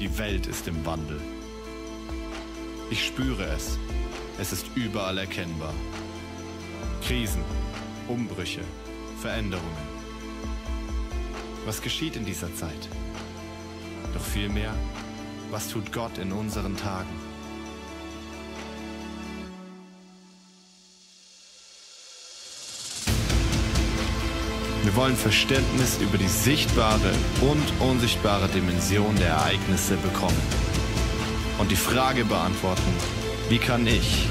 Die Welt ist im Wandel. Ich spüre es. Es ist überall erkennbar. Krisen, Umbrüche, Veränderungen. Was geschieht in dieser Zeit? Doch vielmehr, was tut Gott in unseren Tagen? Wir wollen Verständnis über die sichtbare und unsichtbare Dimension der Ereignisse bekommen. Und die Frage beantworten, wie kann ich,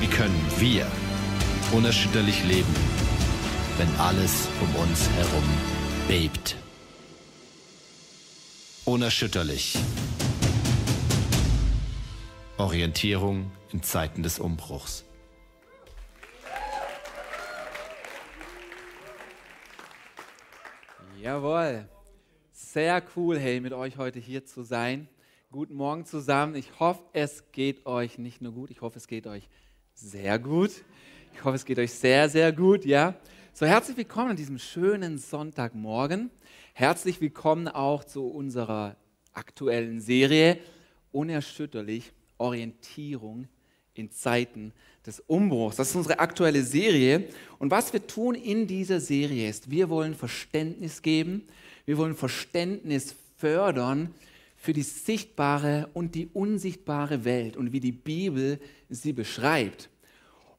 wie können wir unerschütterlich leben, wenn alles um uns herum bebt. Unerschütterlich. Orientierung in Zeiten des Umbruchs. Sehr cool, hey, mit euch heute hier zu sein. Guten Morgen zusammen. Ich hoffe, es geht euch nicht nur gut, ich hoffe, es geht euch sehr gut. Ich hoffe, es geht euch sehr, sehr gut, ja. So, herzlich willkommen an diesem schönen Sonntagmorgen. Herzlich willkommen auch zu unserer aktuellen Serie Unerschütterlich Orientierung in Zeiten des Umbruchs. Das ist unsere aktuelle Serie. Und was wir tun in dieser Serie ist, wir wollen Verständnis geben, wir wollen Verständnis fördern für die sichtbare und die unsichtbare Welt und wie die Bibel sie beschreibt.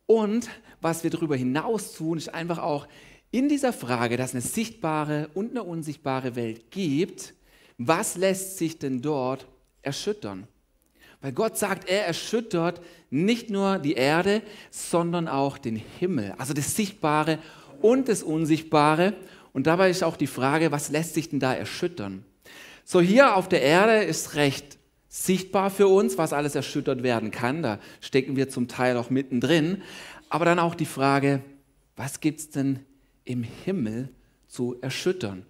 Und was wir darüber hinaus tun, ist einfach auch in dieser Frage, dass es eine sichtbare und eine unsichtbare Welt gibt, was lässt sich denn dort erschüttern? Weil Gott sagt, er erschüttert nicht nur die Erde, sondern auch den Himmel, also das Sichtbare und das Unsichtbare. Und dabei ist auch die Frage, was lässt sich denn da erschüttern? So hier auf der Erde ist recht sichtbar für uns, was alles erschüttert werden kann. Da stecken wir zum Teil auch mittendrin. Aber dann auch die Frage, was gibt es denn im Himmel zu erschüttern?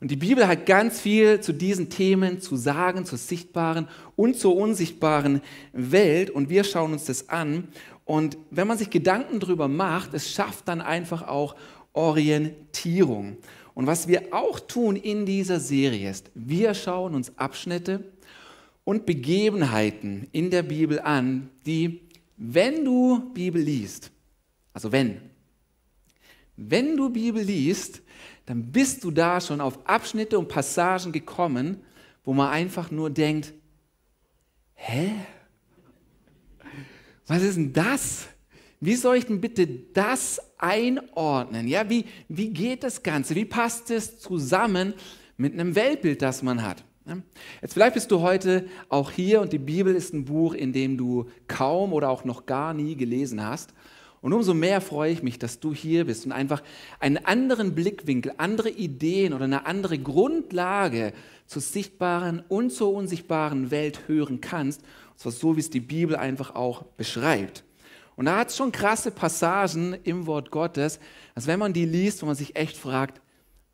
Und die Bibel hat ganz viel zu diesen Themen zu sagen, zur sichtbaren und zur unsichtbaren Welt. Und wir schauen uns das an. Und wenn man sich Gedanken darüber macht, es schafft dann einfach auch Orientierung. Und was wir auch tun in dieser Serie ist, wir schauen uns Abschnitte und Begebenheiten in der Bibel an, die, wenn du Bibel liest, also wenn, wenn du Bibel liest, dann bist du da schon auf Abschnitte und Passagen gekommen, wo man einfach nur denkt, hä? Was ist denn das? Wie soll ich denn bitte das einordnen? Ja, wie, wie geht das Ganze? Wie passt es zusammen mit einem Weltbild, das man hat? Jetzt vielleicht bist du heute auch hier und die Bibel ist ein Buch, in dem du kaum oder auch noch gar nie gelesen hast. Und umso mehr freue ich mich, dass du hier bist und einfach einen anderen Blickwinkel, andere Ideen oder eine andere Grundlage zur sichtbaren und zur unsichtbaren Welt hören kannst. Und zwar so, wie es die Bibel einfach auch beschreibt. Und da hat es schon krasse Passagen im Wort Gottes, dass wenn man die liest, wo man sich echt fragt,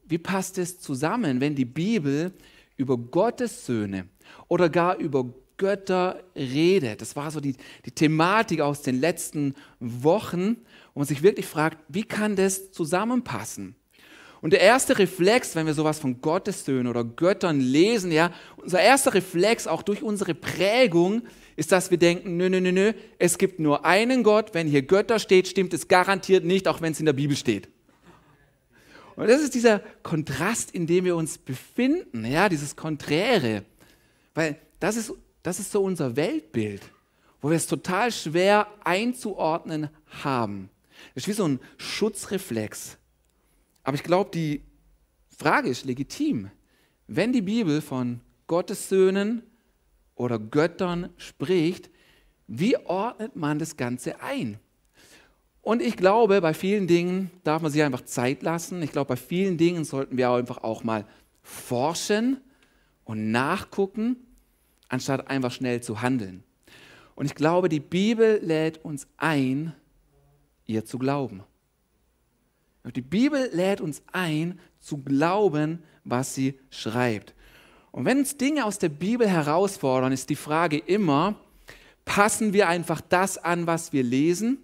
wie passt es zusammen, wenn die Bibel über Gottes Söhne oder gar über Götter redet. Das war so die, die Thematik aus den letzten Wochen, wo man sich wirklich fragt, wie kann das zusammenpassen? Und der erste Reflex, wenn wir sowas von Gottessöhnen oder Göttern lesen, ja, unser erster Reflex auch durch unsere Prägung ist, dass wir denken, nö, nö, nö, nö, es gibt nur einen Gott. Wenn hier Götter steht, stimmt es garantiert nicht, auch wenn es in der Bibel steht. Und das ist dieser Kontrast, in dem wir uns befinden, ja, dieses Konträre. Weil das ist das ist so unser Weltbild, wo wir es total schwer einzuordnen haben. Das ist wie so ein Schutzreflex. Aber ich glaube, die Frage ist legitim. Wenn die Bibel von Gottes Söhnen oder Göttern spricht, wie ordnet man das Ganze ein? Und ich glaube, bei vielen Dingen darf man sich einfach Zeit lassen. Ich glaube, bei vielen Dingen sollten wir einfach auch mal forschen und nachgucken anstatt einfach schnell zu handeln. Und ich glaube, die Bibel lädt uns ein, ihr zu glauben. Die Bibel lädt uns ein, zu glauben, was sie schreibt. Und wenn uns Dinge aus der Bibel herausfordern, ist die Frage immer, passen wir einfach das an, was wir lesen?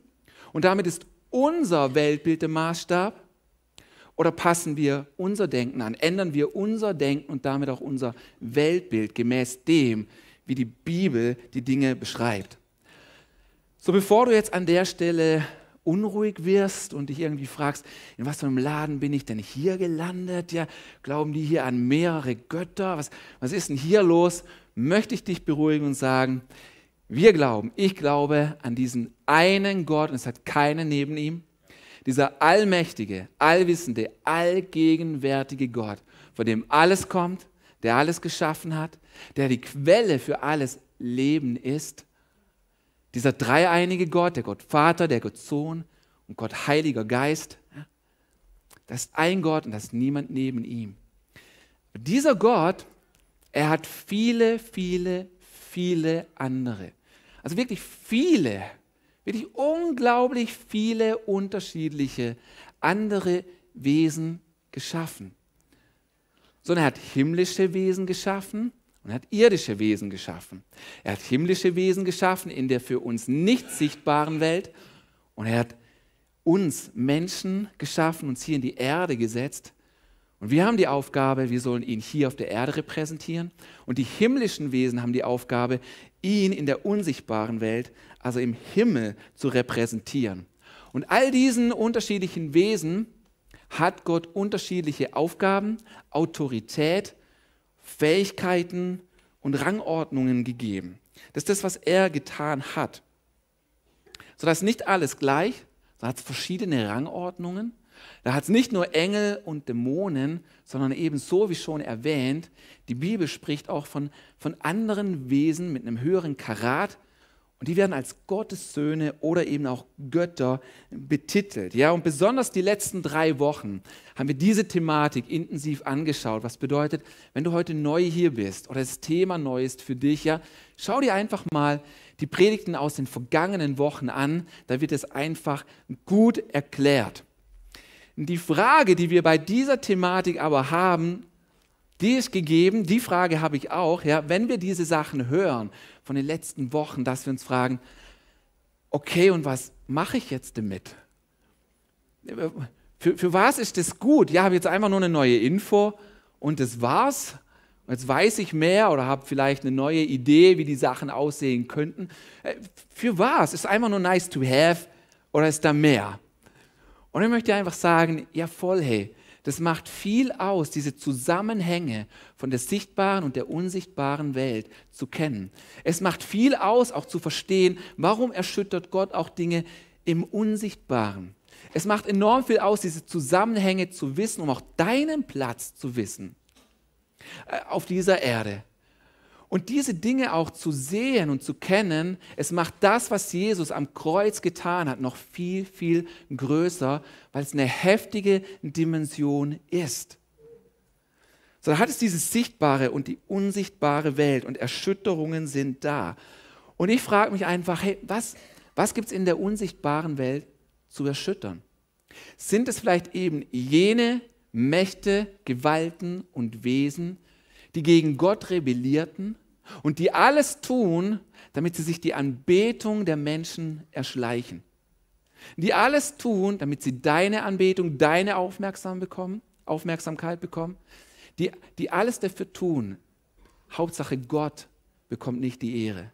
Und damit ist unser Weltbild der Maßstab? Oder passen wir unser Denken an? Ändern wir unser Denken und damit auch unser Weltbild gemäß dem, wie die Bibel die Dinge beschreibt? So, bevor du jetzt an der Stelle unruhig wirst und dich irgendwie fragst, in was für einem Laden bin ich denn hier gelandet? Ja, glauben die hier an mehrere Götter? Was, was ist denn hier los? Möchte ich dich beruhigen und sagen, wir glauben, ich glaube an diesen einen Gott und es hat keinen neben ihm. Dieser allmächtige, allwissende, allgegenwärtige Gott, von dem alles kommt, der alles geschaffen hat, der die Quelle für alles Leben ist. Dieser dreieinige Gott, der Gott Vater, der Gott Sohn und Gott Heiliger Geist, das ist ein Gott und das ist niemand neben ihm. Dieser Gott, er hat viele, viele, viele andere. Also wirklich viele, wirklich unglaublich viele unterschiedliche andere Wesen geschaffen. Sondern er hat himmlische Wesen geschaffen er hat irdische Wesen geschaffen. Er hat himmlische Wesen geschaffen in der für uns nicht sichtbaren Welt und er hat uns Menschen geschaffen, uns hier in die Erde gesetzt. Und wir haben die Aufgabe, wir sollen ihn hier auf der Erde repräsentieren. Und die himmlischen Wesen haben die Aufgabe, ihn in der unsichtbaren Welt, also im Himmel, zu repräsentieren. Und all diesen unterschiedlichen Wesen hat Gott unterschiedliche Aufgaben, Autorität, Fähigkeiten und Rangordnungen gegeben. Das ist das, was er getan hat. Sodass nicht alles gleich, da hat es verschiedene Rangordnungen. Da hat es nicht nur Engel und Dämonen, sondern eben so wie schon erwähnt, die Bibel spricht auch von, von anderen Wesen mit einem höheren Karat und die werden als Gottes Söhne oder eben auch Götter betitelt. Ja, und besonders die letzten drei Wochen haben wir diese Thematik intensiv angeschaut. Was bedeutet, wenn du heute neu hier bist oder das Thema neu ist für dich, ja, schau dir einfach mal die Predigten aus den vergangenen Wochen an. Da wird es einfach gut erklärt. Die Frage, die wir bei dieser Thematik aber haben, die ist gegeben, die Frage habe ich auch, ja, wenn wir diese Sachen hören von den letzten Wochen, dass wir uns fragen, okay, und was mache ich jetzt damit? Für, für was ist das gut? Ja, habe jetzt einfach nur eine neue Info und das war's. Jetzt weiß ich mehr oder habe vielleicht eine neue Idee, wie die Sachen aussehen könnten. Äh, für was? Ist einfach nur nice to have oder ist da mehr? Und ich möchte einfach sagen, ja voll, hey, das macht viel aus, diese Zusammenhänge von der sichtbaren und der unsichtbaren Welt zu kennen. Es macht viel aus, auch zu verstehen, warum erschüttert Gott auch Dinge im Unsichtbaren. Es macht enorm viel aus, diese Zusammenhänge zu wissen, um auch deinen Platz zu wissen äh, auf dieser Erde. Und diese Dinge auch zu sehen und zu kennen, es macht das, was Jesus am Kreuz getan hat, noch viel, viel größer, weil es eine heftige Dimension ist. So da hat es diese sichtbare und die unsichtbare Welt und Erschütterungen sind da. Und ich frage mich einfach, hey, was, was gibt es in der unsichtbaren Welt zu erschüttern? Sind es vielleicht eben jene Mächte, Gewalten und Wesen, die gegen Gott rebellierten und die alles tun, damit sie sich die Anbetung der Menschen erschleichen. Die alles tun, damit sie deine Anbetung, deine Aufmerksam bekommen, Aufmerksamkeit bekommen. Die, die alles dafür tun. Hauptsache Gott bekommt nicht die Ehre.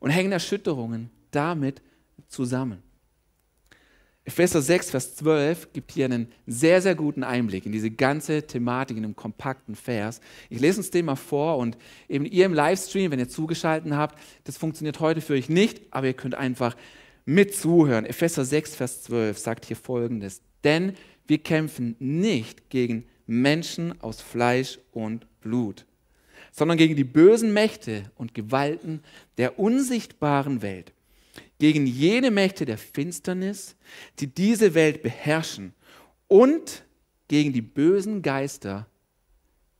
Und hängen Erschütterungen damit zusammen. Epheser 6, Vers 12 gibt hier einen sehr, sehr guten Einblick in diese ganze Thematik in einem kompakten Vers. Ich lese uns den mal vor und eben ihr im Livestream, wenn ihr zugeschaltet habt, das funktioniert heute für euch nicht, aber ihr könnt einfach mit zuhören. Epheser 6, Vers 12 sagt hier folgendes: Denn wir kämpfen nicht gegen Menschen aus Fleisch und Blut, sondern gegen die bösen Mächte und Gewalten der unsichtbaren Welt gegen jene Mächte der Finsternis, die diese Welt beherrschen und gegen die bösen Geister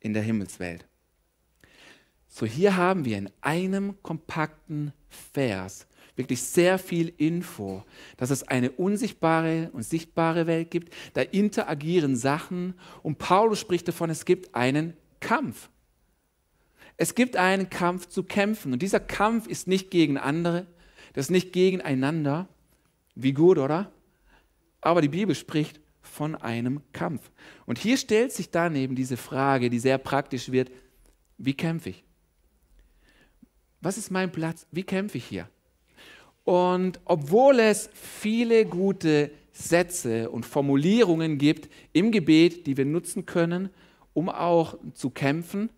in der Himmelswelt. So hier haben wir in einem kompakten Vers wirklich sehr viel Info, dass es eine unsichtbare und sichtbare Welt gibt, da interagieren Sachen und Paulus spricht davon, es gibt einen Kampf. Es gibt einen Kampf zu kämpfen und dieser Kampf ist nicht gegen andere, das ist nicht gegeneinander. Wie gut, oder? Aber die Bibel spricht von einem Kampf. Und hier stellt sich dann eben diese Frage, die sehr praktisch wird, wie kämpfe ich? Was ist mein Platz? Wie kämpfe ich hier? Und obwohl es viele gute Sätze und Formulierungen gibt im Gebet, die wir nutzen können, um auch zu kämpfen,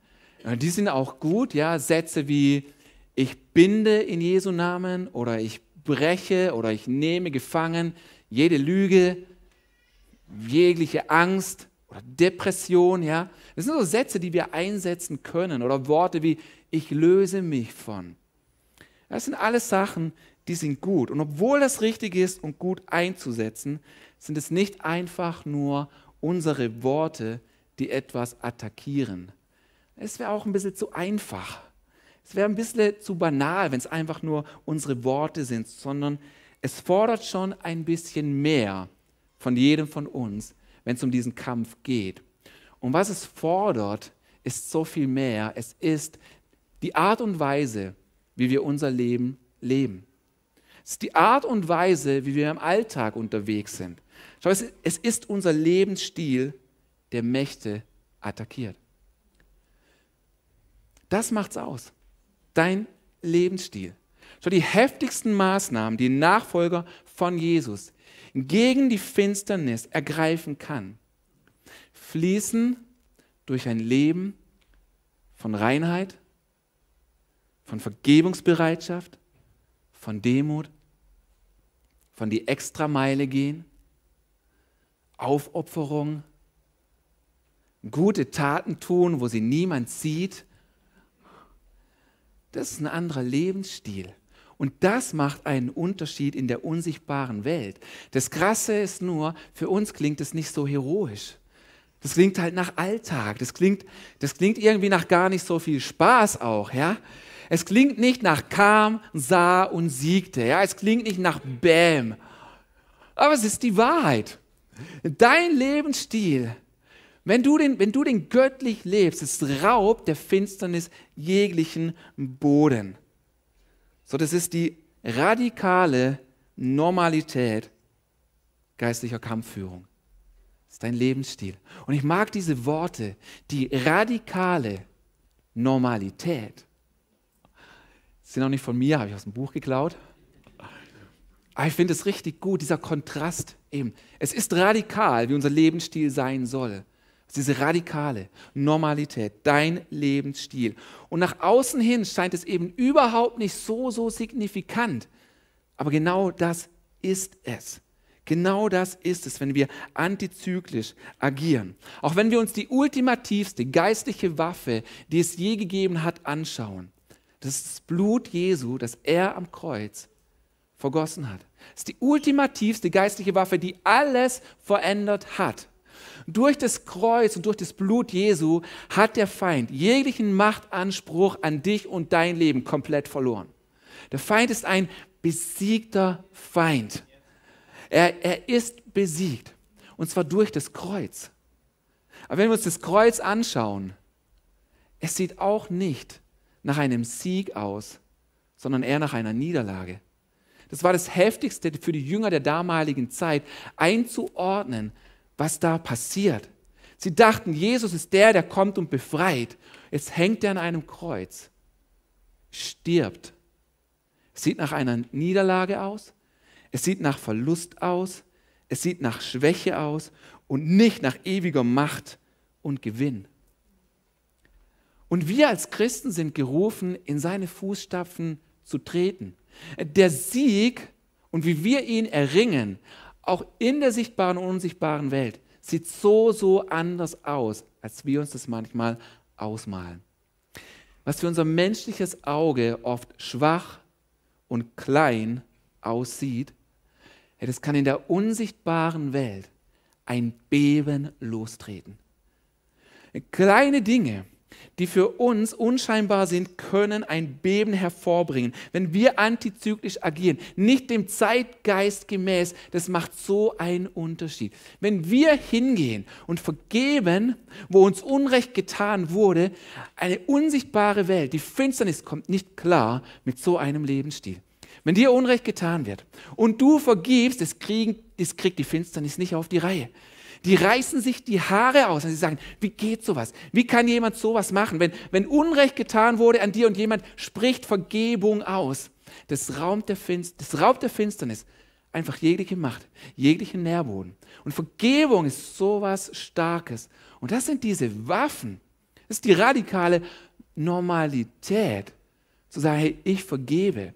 äh, die sind auch gut, ja, Sätze wie ich binde in Jesu Namen oder ich breche oder ich nehme gefangen jede Lüge, jegliche Angst oder Depression, ja. Das sind so Sätze, die wir einsetzen können oder Worte wie ich löse mich von. Das sind alles Sachen, die sind gut. Und obwohl das richtig ist und gut einzusetzen, sind es nicht einfach nur unsere Worte, die etwas attackieren. Es wäre auch ein bisschen zu einfach. Es wäre ein bisschen zu banal, wenn es einfach nur unsere Worte sind, sondern es fordert schon ein bisschen mehr von jedem von uns, wenn es um diesen Kampf geht. Und was es fordert, ist so viel mehr. Es ist die Art und Weise, wie wir unser Leben leben. Es ist die Art und Weise, wie wir im Alltag unterwegs sind. Schau, es ist unser Lebensstil, der Mächte attackiert. Das macht's aus. Dein Lebensstil. Schau, die heftigsten Maßnahmen, die Nachfolger von Jesus gegen die Finsternis ergreifen kann, fließen durch ein Leben von Reinheit, von Vergebungsbereitschaft, von Demut, von die Extrameile gehen, Aufopferung, gute Taten tun, wo sie niemand sieht. Das ist ein anderer Lebensstil. Und das macht einen Unterschied in der unsichtbaren Welt. Das Krasse ist nur, für uns klingt es nicht so heroisch. Das klingt halt nach Alltag. Das klingt, das klingt irgendwie nach gar nicht so viel Spaß auch, ja. Es klingt nicht nach kam, sah und siegte, ja. Es klingt nicht nach Bäm. Aber es ist die Wahrheit. Dein Lebensstil, wenn du den, wenn du den göttlich lebst, ist Raub der Finsternis jeglichen Boden. So, das ist die radikale Normalität geistlicher Kampfführung. Das ist dein Lebensstil. Und ich mag diese Worte, die radikale Normalität. Sind auch nicht von mir, habe ich aus dem Buch geklaut. Aber ich finde es richtig gut, dieser Kontrast eben. Es ist radikal, wie unser Lebensstil sein soll. Diese radikale Normalität, dein Lebensstil. Und nach außen hin scheint es eben überhaupt nicht so, so signifikant. Aber genau das ist es. Genau das ist es, wenn wir antizyklisch agieren. Auch wenn wir uns die ultimativste geistliche Waffe, die es je gegeben hat, anschauen. Das ist das Blut Jesu, das er am Kreuz vergossen hat. Das ist die ultimativste geistliche Waffe, die alles verändert hat. Durch das Kreuz und durch das Blut Jesu hat der Feind jeglichen Machtanspruch an dich und dein Leben komplett verloren. Der Feind ist ein besiegter Feind. Er, er ist besiegt. Und zwar durch das Kreuz. Aber wenn wir uns das Kreuz anschauen, es sieht auch nicht nach einem Sieg aus, sondern eher nach einer Niederlage. Das war das Heftigste für die Jünger der damaligen Zeit, einzuordnen, was da passiert. Sie dachten, Jesus ist der, der kommt und befreit. Jetzt hängt er an einem Kreuz, stirbt. Es sieht nach einer Niederlage aus, es sieht nach Verlust aus, es sieht nach Schwäche aus und nicht nach ewiger Macht und Gewinn. Und wir als Christen sind gerufen, in seine Fußstapfen zu treten. Der Sieg und wie wir ihn erringen, auch in der sichtbaren und unsichtbaren Welt, sieht so, so anders aus, als wir uns das manchmal ausmalen. Was für unser menschliches Auge oft schwach und klein aussieht, das kann in der unsichtbaren Welt ein Beben lostreten. Kleine Dinge, die für uns unscheinbar sind, können ein Beben hervorbringen. Wenn wir antizyklisch agieren, nicht dem Zeitgeist gemäß, das macht so einen Unterschied. Wenn wir hingehen und vergeben, wo uns Unrecht getan wurde, eine unsichtbare Welt, die Finsternis kommt nicht klar mit so einem Lebensstil. Wenn dir Unrecht getan wird und du vergibst, das, kriegen, das kriegt die Finsternis nicht auf die Reihe. Die reißen sich die Haare aus und sie sagen, wie geht sowas? Wie kann jemand sowas machen? Wenn, wenn Unrecht getan wurde an dir und jemand spricht Vergebung aus, das, Raum der Finst raubt der Finsternis einfach jegliche Macht, jeglichen Nährboden. Und Vergebung ist sowas Starkes. Und das sind diese Waffen. Das ist die radikale Normalität, zu sagen, hey, ich vergebe.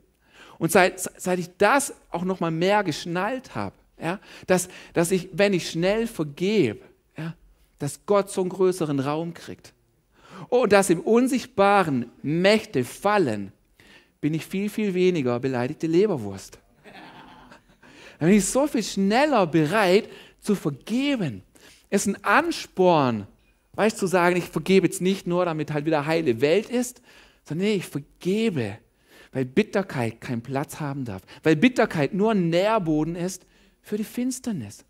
Und seit, seit ich das auch noch mal mehr geschnallt habe, ja, dass, dass ich, wenn ich schnell vergebe, ja, dass Gott so einen größeren Raum kriegt. Und dass im Unsichtbaren Mächte fallen, bin ich viel, viel weniger beleidigte Leberwurst. Dann bin ich so viel schneller bereit zu vergeben. Es ist ein Ansporn, weißt zu sagen, ich vergebe jetzt nicht nur, damit halt wieder heile Welt ist, sondern nee, ich vergebe, weil Bitterkeit keinen Platz haben darf, weil Bitterkeit nur ein Nährboden ist für die Finsternis.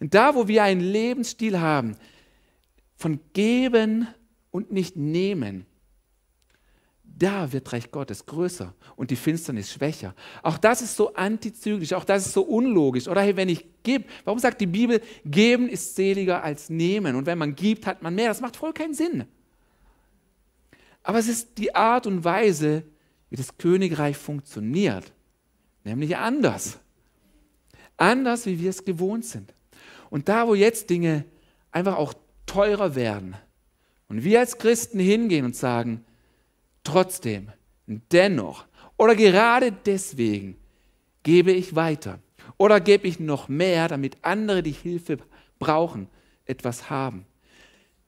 Und da, wo wir einen Lebensstil haben von geben und nicht nehmen, da wird Reich Gottes größer und die Finsternis schwächer. Auch das ist so antizyklisch, auch das ist so unlogisch. Oder hey, wenn ich gebe, warum sagt die Bibel, geben ist seliger als nehmen? Und wenn man gibt, hat man mehr. Das macht voll keinen Sinn. Aber es ist die Art und Weise, wie das Königreich funktioniert, nämlich anders. Anders, wie wir es gewohnt sind. Und da, wo jetzt Dinge einfach auch teurer werden und wir als Christen hingehen und sagen, trotzdem, dennoch oder gerade deswegen gebe ich weiter oder gebe ich noch mehr, damit andere, die Hilfe brauchen, etwas haben.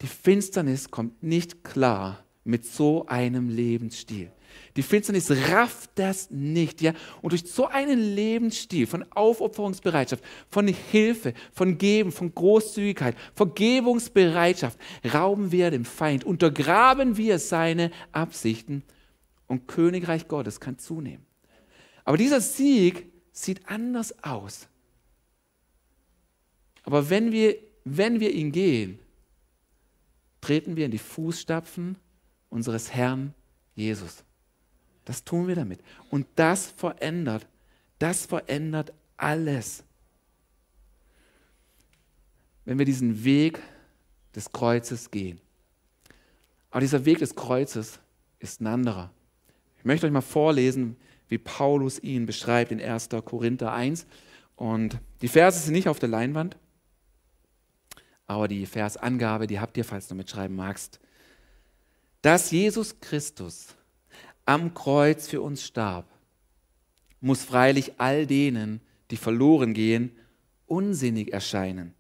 Die Finsternis kommt nicht klar mit so einem Lebensstil. Die Finsternis rafft das nicht, ja. Und durch so einen Lebensstil von Aufopferungsbereitschaft, von Hilfe, von Geben, von Großzügigkeit, Vergebungsbereitschaft rauben wir dem Feind, untergraben wir seine Absichten und Königreich Gottes kann zunehmen. Aber dieser Sieg sieht anders aus. Aber wenn wir, wenn wir ihn gehen, treten wir in die Fußstapfen unseres Herrn Jesus. Das tun wir damit. Und das verändert, das verändert alles. Wenn wir diesen Weg des Kreuzes gehen. Aber dieser Weg des Kreuzes ist ein anderer. Ich möchte euch mal vorlesen, wie Paulus ihn beschreibt in 1. Korinther 1. Und die Verse sind nicht auf der Leinwand, aber die Versangabe, die habt ihr, falls du mitschreiben magst. Dass Jesus Christus am Kreuz für uns starb, muss freilich all denen, die verloren gehen, unsinnig erscheinen.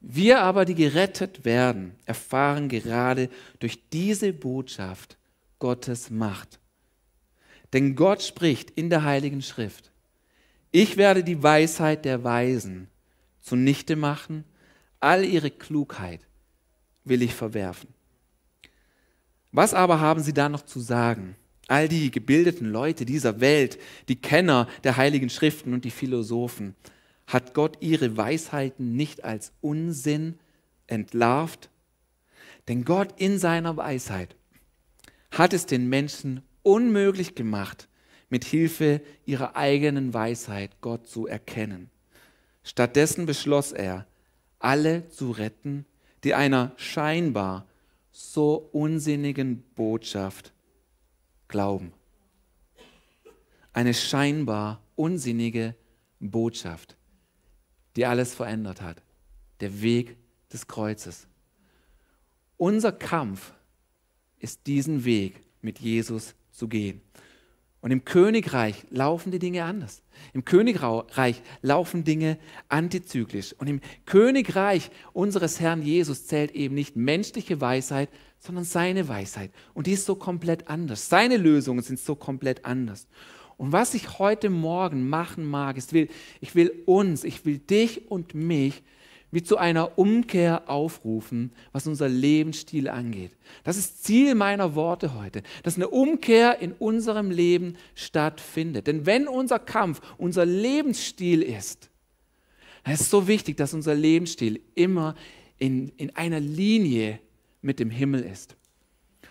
Wir aber, die gerettet werden, erfahren gerade durch diese Botschaft Gottes Macht. Denn Gott spricht in der Heiligen Schrift, ich werde die Weisheit der Weisen zunichte machen, all ihre Klugheit will ich verwerfen. Was aber haben sie da noch zu sagen? All die gebildeten Leute dieser Welt, die Kenner der heiligen Schriften und die Philosophen, hat Gott ihre Weisheiten nicht als Unsinn entlarvt? Denn Gott in seiner Weisheit hat es den Menschen unmöglich gemacht, mit Hilfe ihrer eigenen Weisheit Gott zu erkennen. Stattdessen beschloss er, alle zu retten, die einer scheinbar so unsinnigen Botschaft glauben. Eine scheinbar unsinnige Botschaft, die alles verändert hat. Der Weg des Kreuzes. Unser Kampf ist diesen Weg mit Jesus zu gehen. Und im Königreich laufen die Dinge anders. Im Königreich laufen Dinge antizyklisch. Und im Königreich unseres Herrn Jesus zählt eben nicht menschliche Weisheit, sondern seine Weisheit. Und die ist so komplett anders. Seine Lösungen sind so komplett anders. Und was ich heute Morgen machen mag, ist, ich will uns, ich will dich und mich wie zu einer Umkehr aufrufen, was unser Lebensstil angeht. Das ist Ziel meiner Worte heute, dass eine Umkehr in unserem Leben stattfindet. Denn wenn unser Kampf unser Lebensstil ist, dann ist es so wichtig, dass unser Lebensstil immer in, in einer Linie mit dem Himmel ist.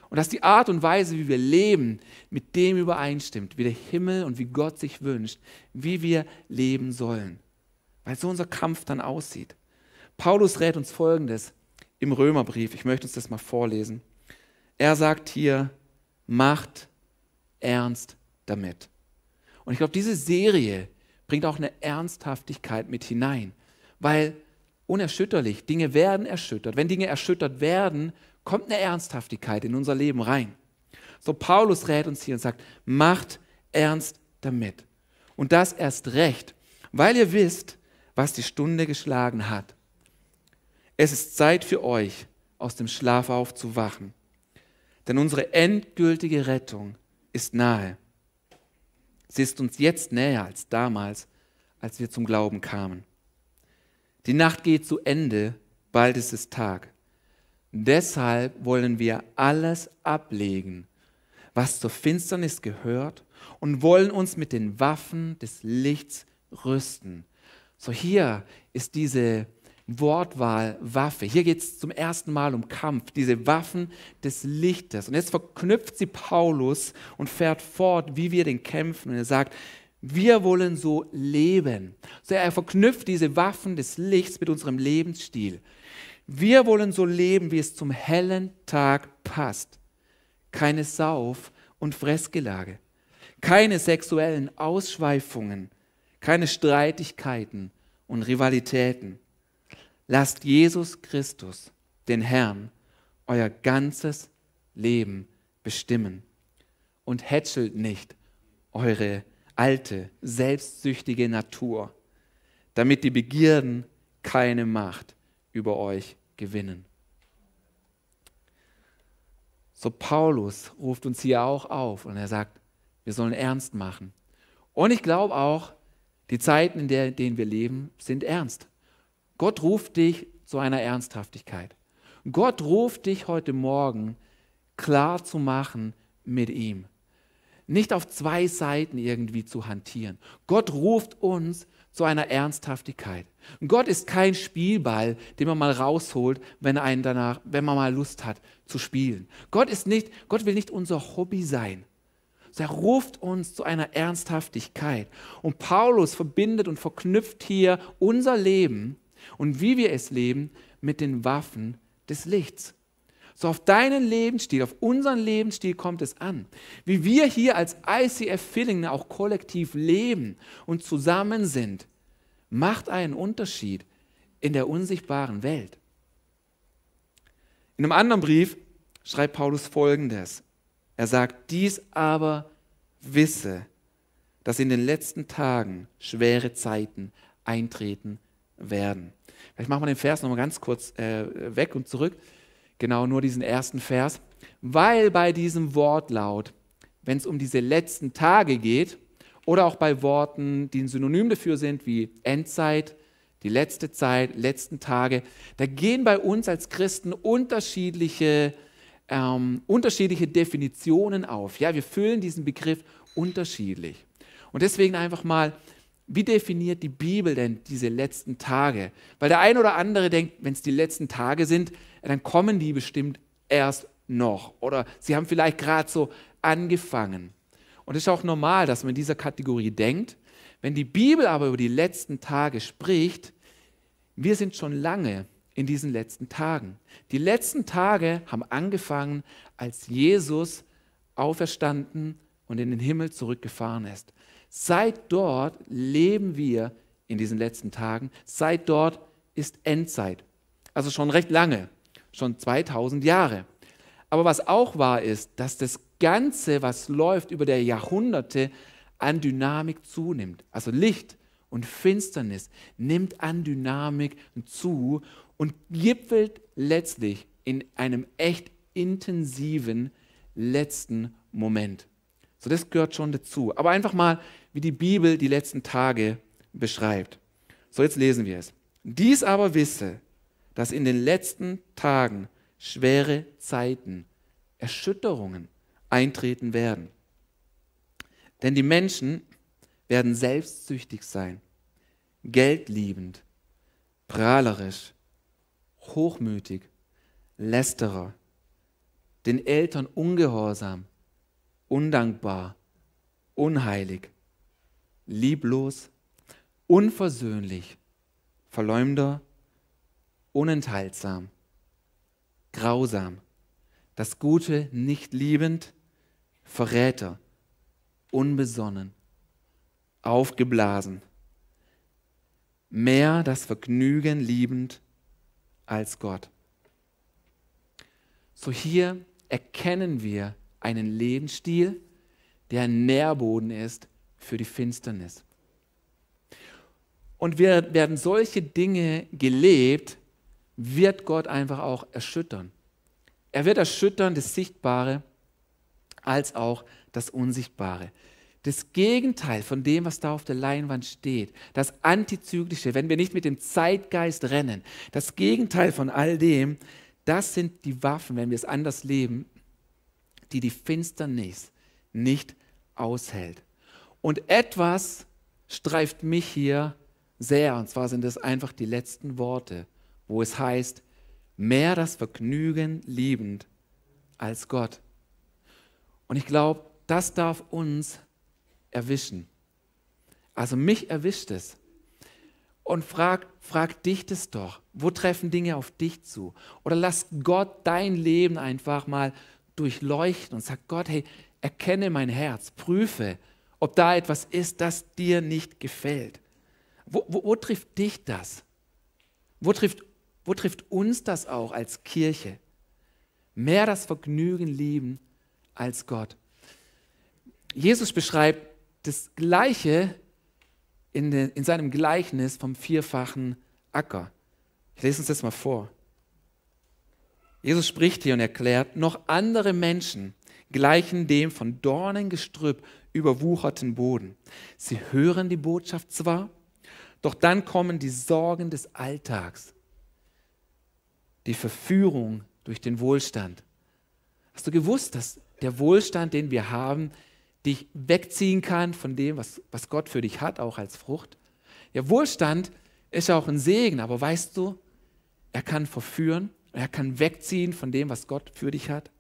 Und dass die Art und Weise, wie wir leben, mit dem übereinstimmt, wie der Himmel und wie Gott sich wünscht, wie wir leben sollen. Weil so unser Kampf dann aussieht. Paulus rät uns Folgendes im Römerbrief. Ich möchte uns das mal vorlesen. Er sagt hier, macht ernst damit. Und ich glaube, diese Serie bringt auch eine Ernsthaftigkeit mit hinein, weil unerschütterlich, Dinge werden erschüttert. Wenn Dinge erschüttert werden, kommt eine Ernsthaftigkeit in unser Leben rein. So Paulus rät uns hier und sagt, macht ernst damit. Und das erst recht, weil ihr wisst, was die Stunde geschlagen hat. Es ist Zeit für euch, aus dem Schlaf aufzuwachen. Denn unsere endgültige Rettung ist nahe. Sie ist uns jetzt näher als damals, als wir zum Glauben kamen. Die Nacht geht zu Ende, bald ist es Tag. Deshalb wollen wir alles ablegen, was zur Finsternis gehört, und wollen uns mit den Waffen des Lichts rüsten. So hier ist diese Wortwahl Waffe. Hier geht es zum ersten Mal um Kampf, diese Waffen des Lichtes. Und jetzt verknüpft sie Paulus und fährt fort, wie wir den kämpfen. Und er sagt, wir wollen so leben. So er verknüpft diese Waffen des Lichts mit unserem Lebensstil. Wir wollen so leben, wie es zum hellen Tag passt. Keine Sauf- und Fressgelage, keine sexuellen Ausschweifungen, keine Streitigkeiten und Rivalitäten Lasst Jesus Christus, den Herrn, euer ganzes Leben bestimmen und hätschelt nicht eure alte, selbstsüchtige Natur, damit die Begierden keine Macht über euch gewinnen. So Paulus ruft uns hier auch auf und er sagt, wir sollen ernst machen. Und ich glaube auch, die Zeiten, in denen wir leben, sind ernst. Gott ruft dich zu einer Ernsthaftigkeit. Gott ruft dich heute Morgen klar zu machen mit ihm. Nicht auf zwei Seiten irgendwie zu hantieren. Gott ruft uns zu einer Ernsthaftigkeit. Gott ist kein Spielball, den man mal rausholt, wenn, einen danach, wenn man mal Lust hat zu spielen. Gott, ist nicht, Gott will nicht unser Hobby sein. Er ruft uns zu einer Ernsthaftigkeit. Und Paulus verbindet und verknüpft hier unser Leben und wie wir es leben mit den Waffen des Lichts. So auf deinen Lebensstil, auf unseren Lebensstil kommt es an. Wie wir hier als ICF Villingen auch kollektiv leben und zusammen sind, macht einen Unterschied in der unsichtbaren Welt. In einem anderen Brief schreibt Paulus folgendes. Er sagt, dies aber wisse, dass in den letzten Tagen schwere Zeiten eintreten werden. Vielleicht machen wir den Vers nochmal ganz kurz äh, weg und zurück. Genau nur diesen ersten Vers. Weil bei diesem Wortlaut, wenn es um diese letzten Tage geht, oder auch bei Worten, die ein Synonym dafür sind, wie Endzeit, die letzte Zeit, letzten Tage, da gehen bei uns als Christen unterschiedliche, ähm, unterschiedliche Definitionen auf. Ja, wir füllen diesen Begriff unterschiedlich. Und deswegen einfach mal wie definiert die Bibel denn diese letzten Tage? Weil der ein oder andere denkt, wenn es die letzten Tage sind, dann kommen die bestimmt erst noch. Oder sie haben vielleicht gerade so angefangen. Und es ist auch normal, dass man in dieser Kategorie denkt. Wenn die Bibel aber über die letzten Tage spricht, wir sind schon lange in diesen letzten Tagen. Die letzten Tage haben angefangen, als Jesus auferstanden und in den Himmel zurückgefahren ist. Seit dort leben wir in diesen letzten Tagen. Seit dort ist Endzeit. Also schon recht lange, schon 2000 Jahre. Aber was auch wahr ist, dass das Ganze, was läuft über der Jahrhunderte, an Dynamik zunimmt. Also Licht und Finsternis nimmt an Dynamik zu und gipfelt letztlich in einem echt intensiven letzten Moment. So, das gehört schon dazu. Aber einfach mal wie die Bibel die letzten Tage beschreibt. So, jetzt lesen wir es. Dies aber wisse, dass in den letzten Tagen schwere Zeiten, Erschütterungen eintreten werden. Denn die Menschen werden selbstsüchtig sein, geldliebend, prahlerisch, hochmütig, lästerer, den Eltern ungehorsam, undankbar, unheilig, lieblos, unversöhnlich, Verleumder, unenthaltsam, grausam, das Gute nicht liebend, Verräter, unbesonnen, aufgeblasen, mehr das Vergnügen liebend als Gott. So hier erkennen wir einen Lebensstil, der Nährboden ist für die Finsternis. Und werden solche Dinge gelebt, wird Gott einfach auch erschüttern. Er wird erschüttern das Sichtbare als auch das Unsichtbare. Das Gegenteil von dem, was da auf der Leinwand steht, das Antizyklische, wenn wir nicht mit dem Zeitgeist rennen, das Gegenteil von all dem, das sind die Waffen, wenn wir es anders leben, die die Finsternis nicht aushält. Und etwas streift mich hier sehr, und zwar sind es einfach die letzten Worte, wo es heißt, mehr das Vergnügen liebend als Gott. Und ich glaube, das darf uns erwischen. Also mich erwischt es. Und frag, frag dich das doch. Wo treffen Dinge auf dich zu? Oder lass Gott dein Leben einfach mal durchleuchten und sag Gott, hey, erkenne mein Herz, prüfe, ob da etwas ist, das dir nicht gefällt. Wo, wo, wo trifft dich das? Wo trifft, wo trifft uns das auch als Kirche? Mehr das Vergnügen lieben als Gott. Jesus beschreibt das Gleiche in, den, in seinem Gleichnis vom vierfachen Acker. Ich lese uns das mal vor. Jesus spricht hier und erklärt, noch andere Menschen gleichen dem von Dornengestrüpp überwucherten Boden. Sie hören die Botschaft zwar, doch dann kommen die Sorgen des Alltags, die Verführung durch den Wohlstand. Hast du gewusst, dass der Wohlstand, den wir haben, dich wegziehen kann von dem, was, was Gott für dich hat, auch als Frucht? Ja, Wohlstand ist auch ein Segen, aber weißt du, er kann verführen, er kann wegziehen von dem, was Gott für dich hat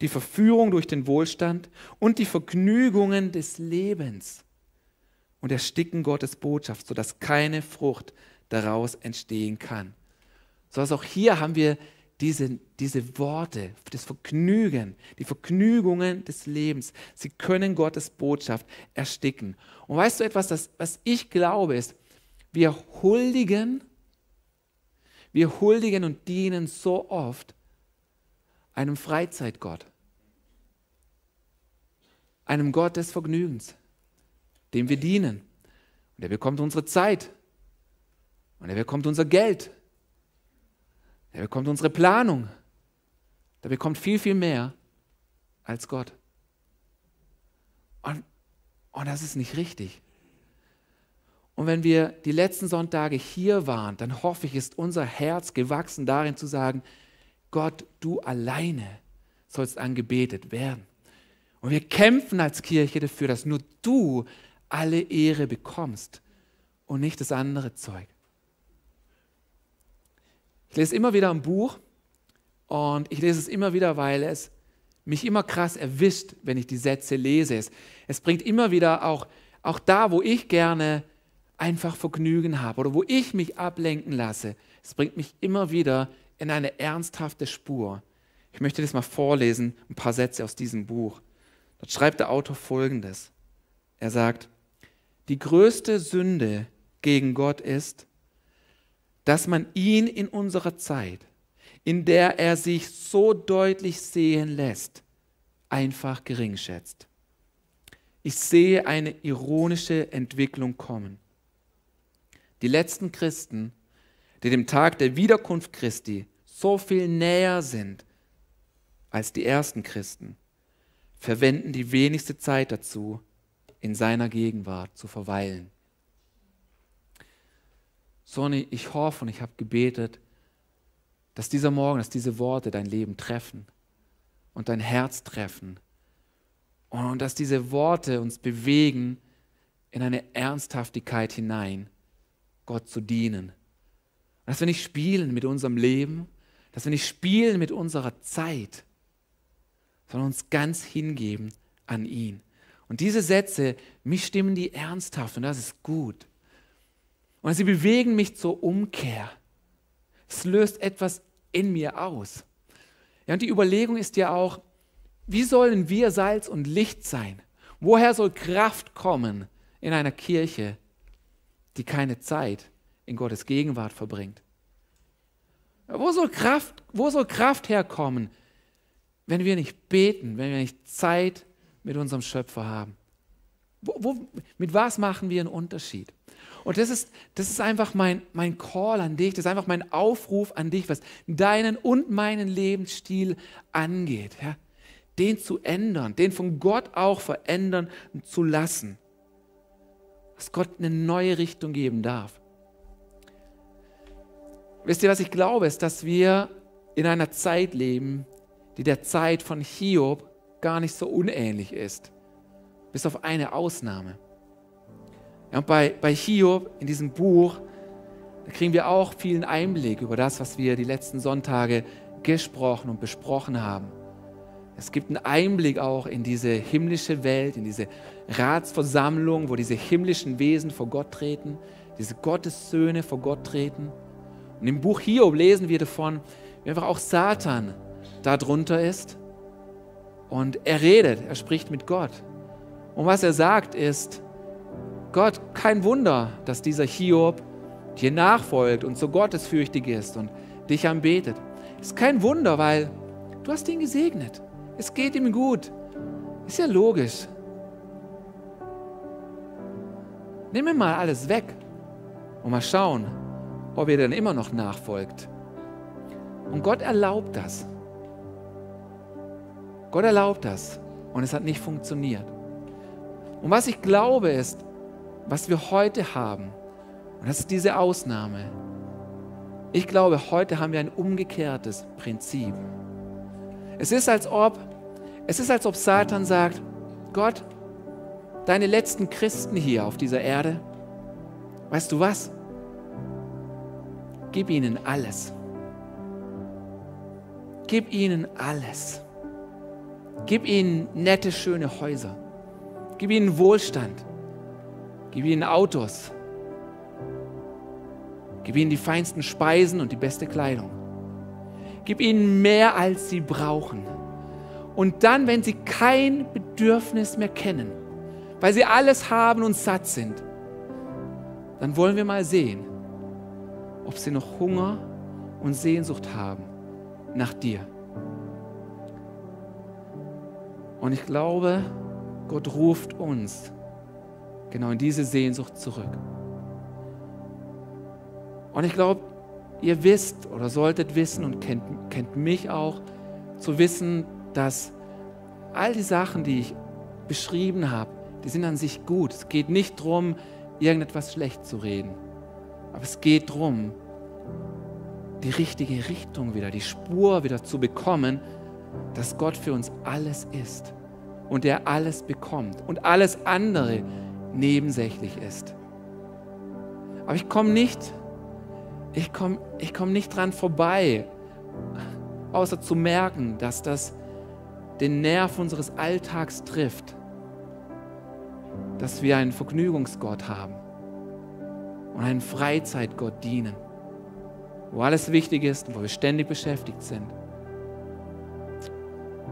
die Verführung durch den Wohlstand und die Vergnügungen des Lebens und ersticken Gottes Botschaft, sodass keine Frucht daraus entstehen kann. So also auch hier haben wir diese, diese Worte, das Vergnügen, die Vergnügungen des Lebens. Sie können Gottes Botschaft ersticken. Und weißt du etwas, das, was ich glaube, ist, wir huldigen, wir huldigen und dienen so oft einem Freizeitgott, einem Gott des Vergnügens, dem wir dienen. Und er bekommt unsere Zeit und er bekommt unser Geld, er bekommt unsere Planung, der bekommt viel, viel mehr als Gott. Und, und das ist nicht richtig. Und wenn wir die letzten Sonntage hier waren, dann hoffe ich, ist unser Herz gewachsen darin zu sagen, Gott, du alleine sollst angebetet werden. Und wir kämpfen als Kirche dafür, dass nur du alle Ehre bekommst und nicht das andere Zeug. Ich lese immer wieder ein Buch und ich lese es immer wieder, weil es mich immer krass erwischt, wenn ich die Sätze lese. Es, es bringt immer wieder auch, auch da, wo ich gerne einfach Vergnügen habe oder wo ich mich ablenken lasse, es bringt mich immer wieder in eine ernsthafte Spur. Ich möchte das mal vorlesen, ein paar Sätze aus diesem Buch. Dort schreibt der Autor Folgendes. Er sagt, die größte Sünde gegen Gott ist, dass man ihn in unserer Zeit, in der er sich so deutlich sehen lässt, einfach geringschätzt. Ich sehe eine ironische Entwicklung kommen. Die letzten Christen die dem Tag der Wiederkunft Christi so viel näher sind als die ersten Christen, verwenden die wenigste Zeit dazu, in seiner Gegenwart zu verweilen. Sonny, ich hoffe und ich habe gebetet, dass dieser Morgen, dass diese Worte dein Leben treffen und dein Herz treffen und dass diese Worte uns bewegen in eine Ernsthaftigkeit hinein, Gott zu dienen dass wir nicht spielen mit unserem Leben, dass wir nicht spielen mit unserer Zeit, sondern uns ganz hingeben an ihn. Und diese Sätze, mich stimmen die ernsthaft und das ist gut. Und sie bewegen mich zur Umkehr. Es löst etwas in mir aus. Ja, und die Überlegung ist ja auch, wie sollen wir Salz und Licht sein? Woher soll Kraft kommen in einer Kirche, die keine Zeit in Gottes Gegenwart verbringt? Wo soll Kraft, wo soll Kraft herkommen, wenn wir nicht beten, wenn wir nicht Zeit mit unserem Schöpfer haben? Wo, wo, mit was machen wir einen Unterschied? Und das ist, das ist einfach mein, mein Call an dich, das ist einfach mein Aufruf an dich, was deinen und meinen Lebensstil angeht. Ja? Den zu ändern, den von Gott auch verändern zu lassen. Dass Gott eine neue Richtung geben darf. Wisst ihr, was ich glaube, ist, dass wir in einer Zeit leben, die der Zeit von Hiob gar nicht so unähnlich ist. Bis auf eine Ausnahme. Ja, und bei, bei Hiob in diesem Buch, kriegen wir auch vielen Einblick über das, was wir die letzten Sonntage gesprochen und besprochen haben. Es gibt einen Einblick auch in diese himmlische Welt, in diese Ratsversammlung, wo diese himmlischen Wesen vor Gott treten, diese Gottessöhne vor Gott treten. Und im Buch Hiob lesen wir davon, wie einfach auch Satan darunter ist. Und er redet, er spricht mit Gott. Und was er sagt ist, Gott, kein Wunder, dass dieser Hiob dir nachfolgt und so gottesfürchtig ist und dich anbetet. Ist kein Wunder, weil du hast ihn gesegnet. Es geht ihm gut. Ist ja logisch. Nimm ihm mal alles weg und mal schauen, ob er dann immer noch nachfolgt. Und Gott erlaubt das. Gott erlaubt das. Und es hat nicht funktioniert. Und was ich glaube ist, was wir heute haben, und das ist diese Ausnahme, ich glaube, heute haben wir ein umgekehrtes Prinzip. Es ist, als ob, es ist, als ob Satan sagt, Gott, deine letzten Christen hier auf dieser Erde, weißt du was? Gib ihnen alles. Gib ihnen alles. Gib ihnen nette, schöne Häuser. Gib ihnen Wohlstand. Gib ihnen Autos. Gib ihnen die feinsten Speisen und die beste Kleidung. Gib ihnen mehr, als sie brauchen. Und dann, wenn sie kein Bedürfnis mehr kennen, weil sie alles haben und satt sind, dann wollen wir mal sehen, ob sie noch Hunger und Sehnsucht haben nach dir. Und ich glaube, Gott ruft uns genau in diese Sehnsucht zurück. Und ich glaube, ihr wisst oder solltet wissen und kennt, kennt mich auch, zu wissen, dass all die Sachen, die ich beschrieben habe, die sind an sich gut. Es geht nicht darum, irgendetwas schlecht zu reden. Aber es geht darum, die richtige Richtung wieder, die Spur wieder zu bekommen, dass Gott für uns alles ist und er alles bekommt und alles andere nebensächlich ist. Aber ich komme nicht ich komme ich komm nicht dran vorbei, außer zu merken, dass das den Nerv unseres Alltags trifft, dass wir einen Vergnügungsgott haben und einen Freizeitgott dienen, wo alles wichtig ist, wo wir ständig beschäftigt sind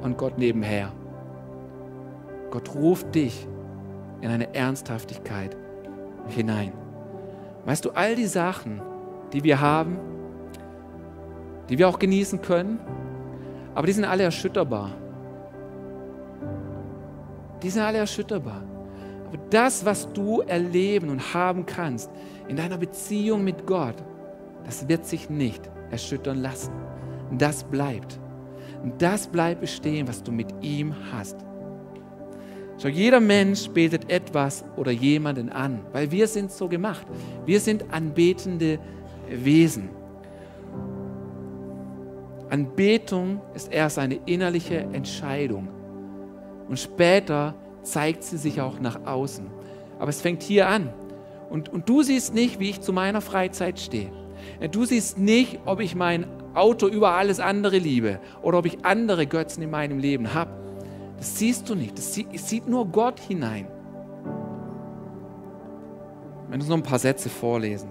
und Gott nebenher. Gott ruft dich in eine Ernsthaftigkeit hinein. Weißt du, all die Sachen, die wir haben, die wir auch genießen können, aber die sind alle erschütterbar. Die sind alle erschütterbar. Das, was du erleben und haben kannst in deiner Beziehung mit Gott, das wird sich nicht erschüttern lassen. Das bleibt. Das bleibt bestehen, was du mit ihm hast. Schau, jeder Mensch betet etwas oder jemanden an, weil wir sind so gemacht. Wir sind anbetende Wesen. Anbetung ist erst eine innerliche Entscheidung und später zeigt sie sich auch nach außen. Aber es fängt hier an. Und, und du siehst nicht, wie ich zu meiner Freizeit stehe. Du siehst nicht, ob ich mein Auto über alles andere liebe oder ob ich andere Götzen in meinem Leben habe. Das siehst du nicht. Das sieht nur Gott hinein. Wenn uns noch ein paar Sätze vorlesen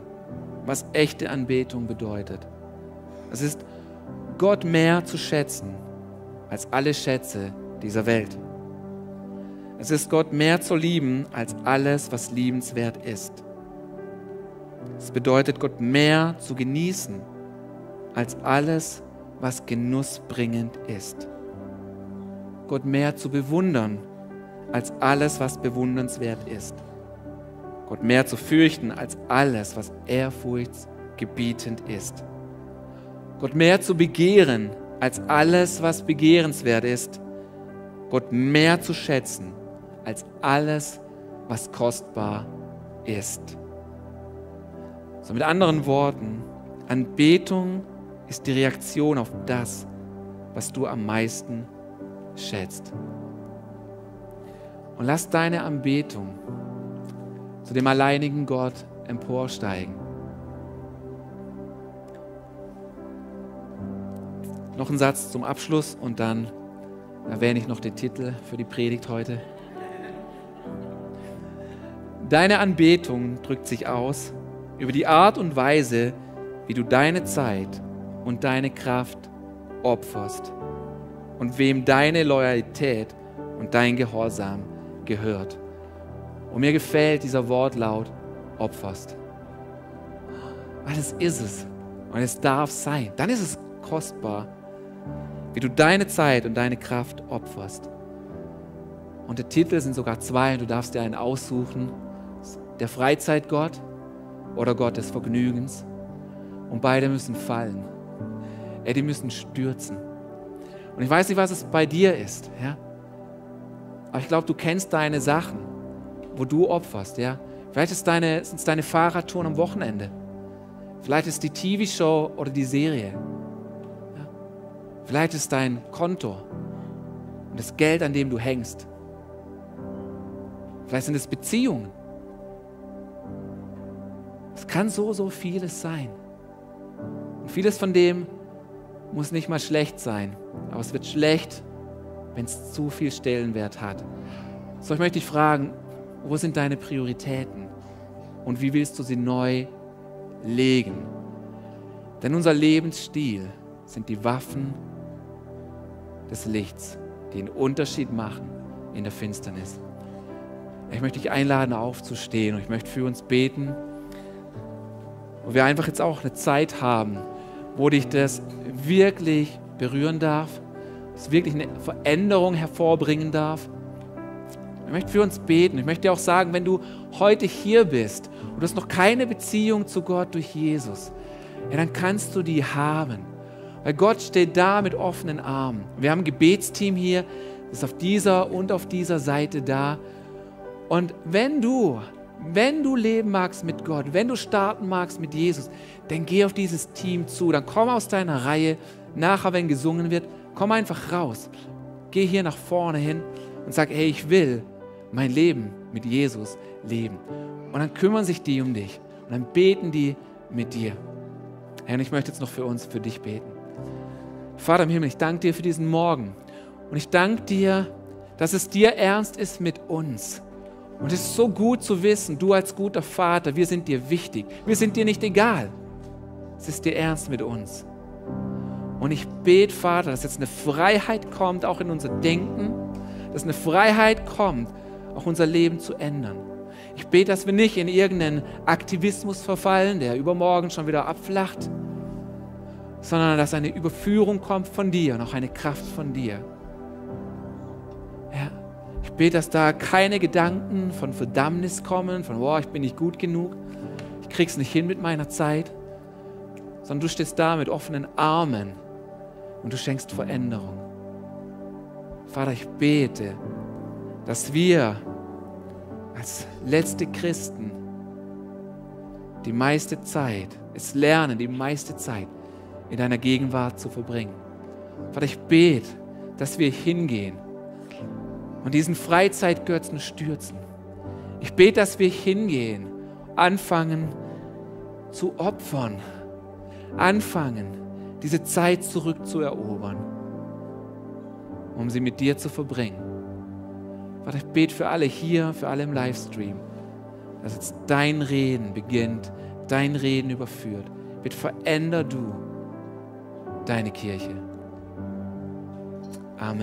was echte Anbetung bedeutet. Es ist Gott mehr zu schätzen als alle Schätze dieser Welt. Es ist Gott mehr zu lieben als alles, was liebenswert ist. Es bedeutet Gott mehr zu genießen als alles, was genussbringend ist. Gott mehr zu bewundern als alles, was bewundernswert ist. Gott mehr zu fürchten als alles, was ehrfurchtsgebietend ist. Gott mehr zu begehren als alles, was begehrenswert ist. Gott mehr zu schätzen als alles, was kostbar ist. So mit anderen Worten, Anbetung ist die Reaktion auf das, was du am meisten schätzt. Und lass deine Anbetung zu dem alleinigen Gott emporsteigen. Noch ein Satz zum Abschluss und dann erwähne ich noch den Titel für die Predigt heute. Deine Anbetung drückt sich aus über die Art und Weise, wie du deine Zeit und deine Kraft opferst und wem deine Loyalität und dein Gehorsam gehört. Und mir gefällt dieser Wortlaut opferst. Weil es ist es und es darf sein. Dann ist es kostbar, wie du deine Zeit und deine Kraft opferst. Und der Titel sind sogar zwei und du darfst dir einen aussuchen der Freizeitgott oder Gott des Vergnügens. Und beide müssen fallen. Ja, die müssen stürzen. Und ich weiß nicht, was es bei dir ist. Ja? Aber ich glaube, du kennst deine Sachen, wo du opferst. Ja? Vielleicht ist deine, sind es deine Fahrradtouren am Wochenende. Vielleicht ist die TV-Show oder die Serie. Ja? Vielleicht ist dein Konto und das Geld, an dem du hängst. Vielleicht sind es Beziehungen. Es kann so, so vieles sein. Und vieles von dem muss nicht mal schlecht sein, aber es wird schlecht, wenn es zu viel Stellenwert hat. So, ich möchte dich fragen, wo sind deine Prioritäten und wie willst du sie neu legen? Denn unser Lebensstil sind die Waffen des Lichts, die einen Unterschied machen in der Finsternis. Ich möchte dich einladen, aufzustehen und ich möchte für uns beten. Und wir einfach jetzt auch eine Zeit haben, wo dich das wirklich berühren darf, es wirklich eine Veränderung hervorbringen darf. Ich möchte für uns beten. Ich möchte dir auch sagen, wenn du heute hier bist und du hast noch keine Beziehung zu Gott durch Jesus, ja, dann kannst du die haben. Weil Gott steht da mit offenen Armen. Wir haben ein Gebetsteam hier, das ist auf dieser und auf dieser Seite da. Und wenn du wenn du leben magst mit Gott, wenn du starten magst mit Jesus, dann geh auf dieses Team zu, dann komm aus deiner Reihe, nachher, wenn gesungen wird, komm einfach raus. Geh hier nach vorne hin und sag, hey, ich will mein Leben mit Jesus leben. Und dann kümmern sich die um dich und dann beten die mit dir. Herr, und ich möchte jetzt noch für uns, für dich beten. Vater im Himmel, ich danke dir für diesen Morgen und ich danke dir, dass es dir ernst ist mit uns und es ist so gut zu wissen, du als guter Vater, wir sind dir wichtig. Wir sind dir nicht egal. Es ist dir ernst mit uns. Und ich bete, Vater, dass jetzt eine Freiheit kommt, auch in unser Denken, dass eine Freiheit kommt, auch unser Leben zu ändern. Ich bete, dass wir nicht in irgendeinen Aktivismus verfallen, der übermorgen schon wieder abflacht, sondern dass eine Überführung kommt von dir und auch eine Kraft von dir. Ich bete, dass da keine Gedanken von Verdammnis kommen, von, boah, ich bin nicht gut genug, ich krieg's nicht hin mit meiner Zeit, sondern du stehst da mit offenen Armen und du schenkst Veränderung. Vater, ich bete, dass wir als letzte Christen die meiste Zeit, es lernen, die meiste Zeit in deiner Gegenwart zu verbringen. Vater, ich bete, dass wir hingehen und diesen Freizeitgötzen stürzen. Ich bete, dass wir hingehen, anfangen zu opfern, anfangen, diese Zeit zurückzuerobern, um sie mit dir zu verbringen. Vater, ich bete für alle hier, für alle im Livestream, dass jetzt dein Reden beginnt, dein Reden überführt. Bitte veränder du deine Kirche. Amen.